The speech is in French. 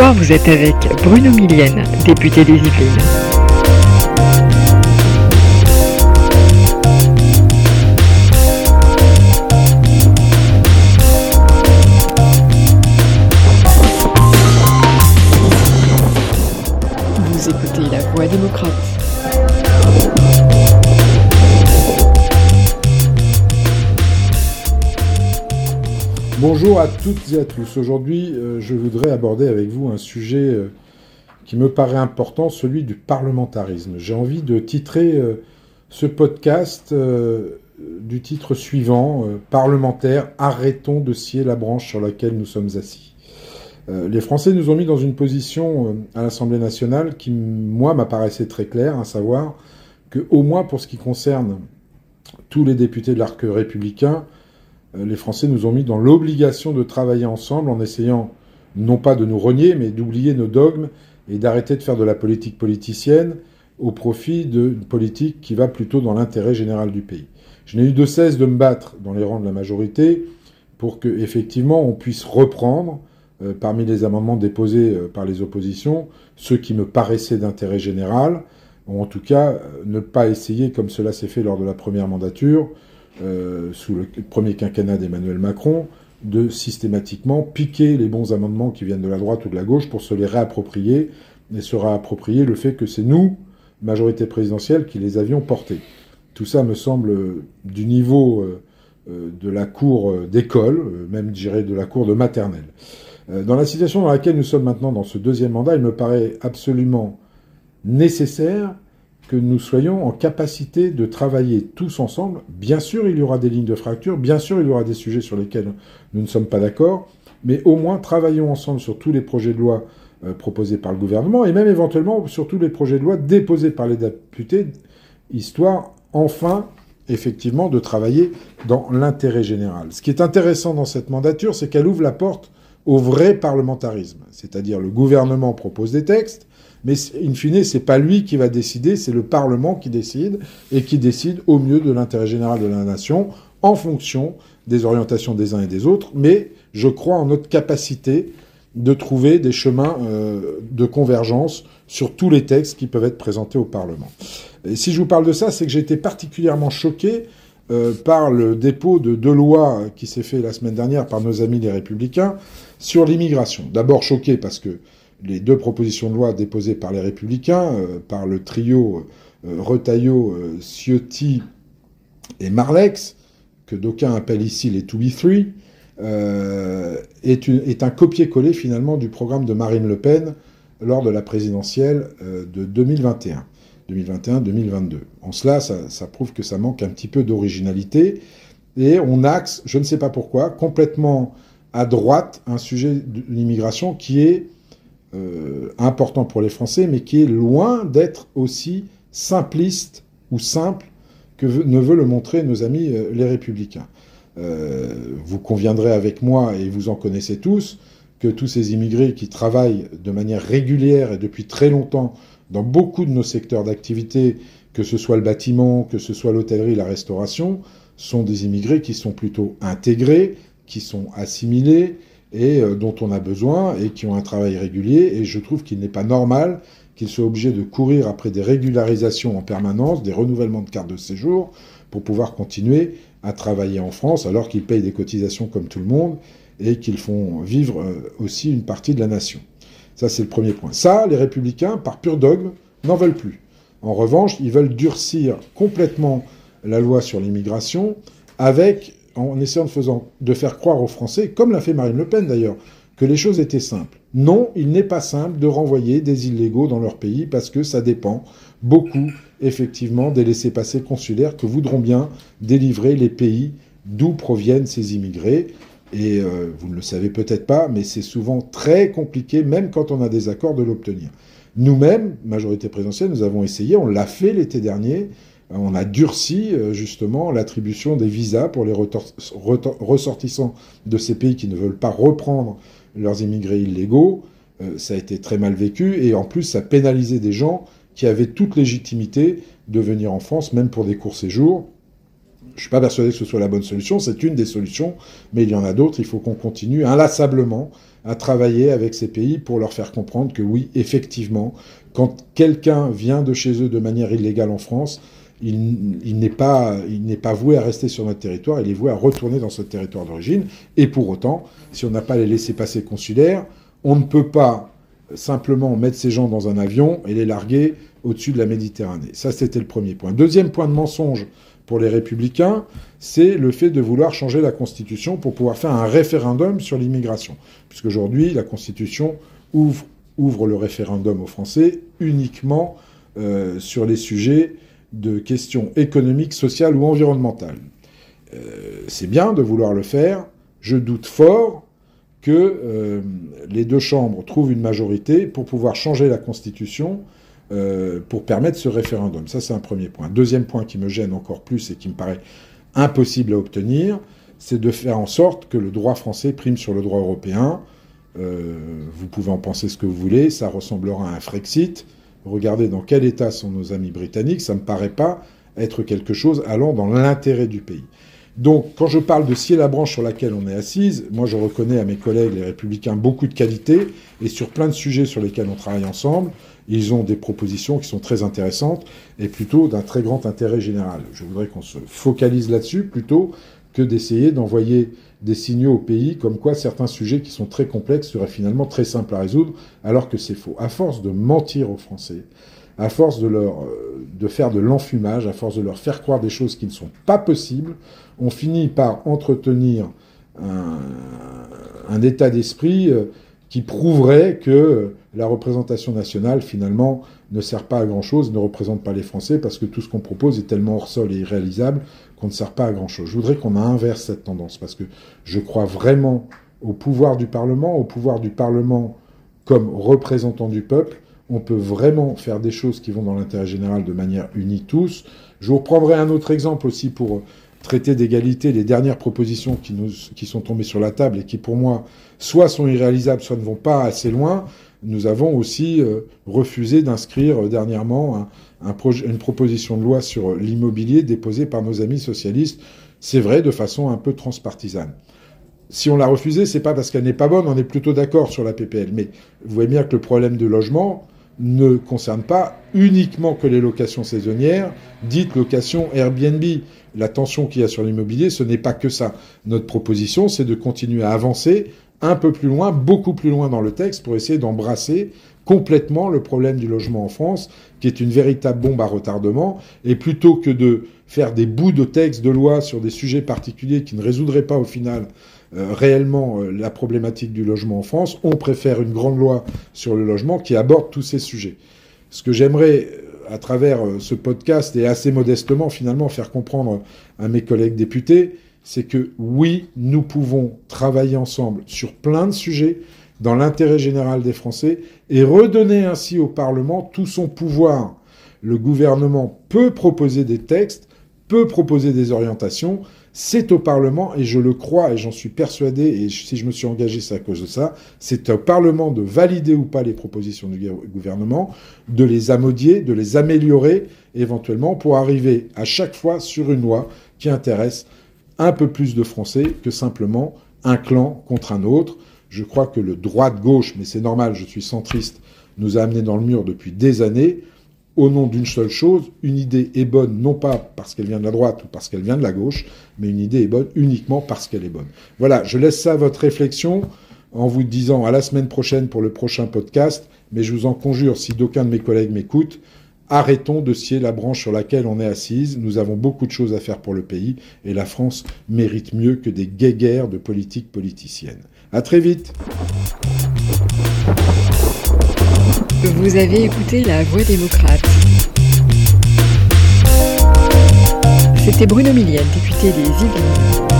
soir, vous êtes avec Bruno Millienne, député des Yvelines. Bonjour à toutes et à tous. Aujourd'hui, euh, je voudrais aborder avec vous un sujet euh, qui me paraît important, celui du parlementarisme. J'ai envie de titrer euh, ce podcast du titre suivant, Parlementaire, arrêtons de scier la branche sur laquelle nous sommes assis. les Français nous ont mis dans une position à l'Assemblée nationale qui, moi, m'apparaissait très claire, à savoir que, au moins pour ce qui concerne tous les députés de l'arc républicain, les Français nous ont mis dans l'obligation de travailler ensemble en essayant non pas de nous renier, mais d'oublier nos dogmes et d'arrêter de faire de la politique politicienne au profit d'une politique qui va plutôt dans l'intérêt général du pays. Je n'ai eu de cesse de me battre dans les rangs de la majorité pour que, effectivement, on puisse reprendre, euh, parmi les amendements déposés euh, par les oppositions, ceux qui me paraissaient d'intérêt général, ou en tout cas ne pas essayer, comme cela s'est fait lors de la première mandature, euh, sous le premier quinquennat d'Emmanuel Macron, de systématiquement piquer les bons amendements qui viennent de la droite ou de la gauche pour se les réapproprier et se réapproprier le fait que c'est nous, majorité présidentielle, qui les avions portés. Tout ça me semble du niveau euh, euh, de la cour d'école, même dirais de la cour de maternelle. Dans la situation dans laquelle nous sommes maintenant dans ce deuxième mandat, il me paraît absolument nécessaire que nous soyons en capacité de travailler tous ensemble. Bien sûr, il y aura des lignes de fracture, bien sûr, il y aura des sujets sur lesquels nous ne sommes pas d'accord, mais au moins travaillons ensemble sur tous les projets de loi euh, proposés par le gouvernement et même éventuellement sur tous les projets de loi déposés par les députés, histoire enfin effectivement de travailler dans l'intérêt général. Ce qui est intéressant dans cette mandature, c'est qu'elle ouvre la porte au vrai parlementarisme, c'est-à-dire le gouvernement propose des textes, mais in fine, c'est pas lui qui va décider, c'est le Parlement qui décide et qui décide au mieux de l'intérêt général de la nation en fonction des orientations des uns et des autres. Mais je crois en notre capacité de trouver des chemins euh, de convergence sur tous les textes qui peuvent être présentés au Parlement. Si je vous parle de ça, c'est que j'ai été particulièrement choqué euh, par le dépôt de deux lois qui s'est fait la semaine dernière par nos amis les Républicains sur l'immigration. D'abord choqué parce que les deux propositions de loi déposées par les Républicains, euh, par le trio euh, euh, Ciotti et Marlex, que d'aucuns appellent ici les 2B3, est, est, un copier-coller finalement du programme de Marine Le Pen lors de la présidentielle de 2021. 2021-2022. En cela, ça, prouve que ça manque un petit peu d'originalité. Et on axe, je ne sais pas pourquoi, complètement à droite un sujet de l'immigration qui est euh, important pour les Français, mais qui est loin d'être aussi simpliste ou simple que ne veut le montrer nos amis euh, les républicains. Euh, vous conviendrez avec moi, et vous en connaissez tous, que tous ces immigrés qui travaillent de manière régulière et depuis très longtemps dans beaucoup de nos secteurs d'activité, que ce soit le bâtiment, que ce soit l'hôtellerie, la restauration, sont des immigrés qui sont plutôt intégrés, qui sont assimilés, et euh, dont on a besoin et qui ont un travail régulier. Et je trouve qu'il n'est pas normal qu'ils soient obligés de courir après des régularisations en permanence, des renouvellements de cartes de séjour pour pouvoir continuer à travailler en France alors qu'ils payent des cotisations comme tout le monde et qu'ils font vivre euh, aussi une partie de la nation. Ça, c'est le premier point. Ça, les républicains, par pur dogme, n'en veulent plus. En revanche, ils veulent durcir complètement la loi sur l'immigration avec en essayant de, faire croire aux Français, comme l'a fait Marine Le Pen d'ailleurs, que les choses étaient simples. Non, il n'est pas simple de renvoyer des illégaux dans leur pays parce que ça dépend beaucoup, effectivement, des laissés-passer consulaires que voudront bien délivrer les pays d'où proviennent ces immigrés. Et euh, vous ne le savez peut-être pas, mais c'est souvent très compliqué, même quand on a des accords, de l'obtenir. Nous-mêmes, majorité présidentielle, nous avons essayé, on l'a fait l'été dernier, on a durci euh, justement l'attribution des visas pour les ressortissants de ces pays qui ne veulent pas reprendre leurs immigrés illégaux. Euh, ça a été très mal vécu et en plus ça pénalisait des gens qui avaient toute légitimité de venir en France, même pour des courts séjours. Je ne suis pas persuadé que ce soit la bonne solution, c'est une des solutions, mais il y en a d'autres. Il faut qu'on continue inlassablement à travailler avec ces pays pour leur faire comprendre que oui, effectivement, quand quelqu'un vient de chez eux de manière illégale en France, il, n'est pas, pas voué à rester sur notre territoire, il est voué à retourner dans ce territoire d'origine. Et pour autant, si on n'a pas les laissés-passer consulaires, on ne peut pas simplement mettre ces gens dans un avion et les larguer au-dessus de la Méditerranée. Ça, c'était le premier point. Deuxième point de mensonge pour les républicains, c'est le fait de vouloir changer la Constitution pour pouvoir faire un référendum sur l'immigration. Puisqu'aujourd'hui, la Constitution ouvre, ouvre, le référendum aux Français uniquement euh, sur les sujets de questions économiques, sociales ou environnementales. Euh, c'est bien de vouloir le faire. Je doute fort que euh, les deux chambres trouvent une majorité pour pouvoir changer la Constitution pour permettre ce référendum. Ça, c'est un premier point. Deuxième point qui me gêne encore plus et qui me paraît impossible à obtenir, c'est de faire en sorte que le droit français prime sur le droit européen. Vous pouvez en penser ce que vous voulez, ça ressemblera à un Frexit. Regardez dans quel état sont nos amis britanniques, ça ne me paraît pas être quelque chose allant dans l'intérêt du pays. Donc, quand je parle de scier la branche sur laquelle on est assise, moi je reconnais à mes collègues les républicains beaucoup de qualités, et sur plein de sujets sur lesquels on travaille ensemble, ils ont des propositions qui sont très intéressantes et plutôt d'un très grand intérêt général. Je voudrais qu'on se focalise là-dessus plutôt que d'essayer d'envoyer des signaux au pays comme quoi certains sujets qui sont très complexes seraient finalement très simples à résoudre, alors que c'est faux. À force de mentir aux Français, à force de leur euh, de faire de l'enfumage, à force de leur faire croire des choses qui ne sont pas possibles, on finit par entretenir un, état d'esprit euh, qui prouverait que la représentation nationale, finalement, ne sert pas à grand-chose, ne représente pas les Français, parce que tout ce qu'on propose est tellement hors sol et irréalisable qu'on ne sert pas à grand-chose. Je voudrais qu'on inverse cette tendance, parce que je crois vraiment au pouvoir du Parlement, au pouvoir du Parlement comme représentant du peuple. On peut vraiment faire des choses qui vont dans l'intérêt général de manière unie tous. Je vous reprendrai un autre exemple aussi pour traiter d'égalité les dernières propositions qui, nous, qui sont tombées sur la table et qui, pour moi, soit sont irréalisables, soit ne vont pas assez loin. Nous avons aussi euh, refusé d'inscrire euh, dernièrement un, une proposition de loi sur l'immobilier déposée par nos amis socialistes, c'est vrai, de façon un peu transpartisane. Si on l'a refusée, c'est pas parce qu'elle n'est pas bonne, on est plutôt d'accord sur la PPL. Mais vous voyez bien que le problème de logement, ne concerne pas uniquement que les locations saisonnières, dites locations Airbnb. La tension qu'il y a sur l'immobilier, ce n'est pas que ça. Notre proposition, c'est de continuer à avancer un peu plus loin, beaucoup plus loin dans le texte, pour essayer d'embrasser complètement le problème du logement en France, qui est une véritable bombe à retardement, et plutôt que de faire des bouts de texte de loi sur des sujets particuliers qui ne résoudraient pas au final réellement euh, la problématique du logement en France, on préfère une grande loi sur le logement qui aborde tous ces sujets. Ce que j'aimerais, euh, à travers ce podcast, et assez modestement finalement faire comprendre à mes collègues députés, c'est que oui, nous pouvons travailler ensemble sur plein de sujets dans l'intérêt général des Français et redonner ainsi au Parlement tout son pouvoir. Le gouvernement peut proposer des textes, peut proposer des orientations, c'est au Parlement, et je le crois, et j'en suis persuadé, et si je me suis engagé, c'est à cause de ça, c'est au Parlement de valider ou pas les propositions du gouvernement, de les amodier, de les améliorer éventuellement pour arriver à chaque fois sur une loi qui intéresse un peu plus de Français que simplement un clan contre un autre. Je crois que le droit-gauche, mais c'est normal, je suis centriste, nous a amené dans le mur depuis des années au nom d'une seule chose, une idée est bonne non pas parce qu'elle vient de la droite ou parce qu'elle vient de la gauche, mais une idée est bonne uniquement parce qu'elle est bonne. Voilà, je laisse ça à votre réflexion en vous disant à la semaine prochaine pour le prochain podcast, mais je vous en conjure, si d'aucun de mes collègues m'écoute, arrêtons de scier la branche sur laquelle on est assise. Nous avons beaucoup de choses à faire pour le pays et la France mérite mieux que des guéguerres de politique politicienne. À très vite. Vous avez écouté La Voix démocrate. C'était Bruno Millienne, député des Yvelines.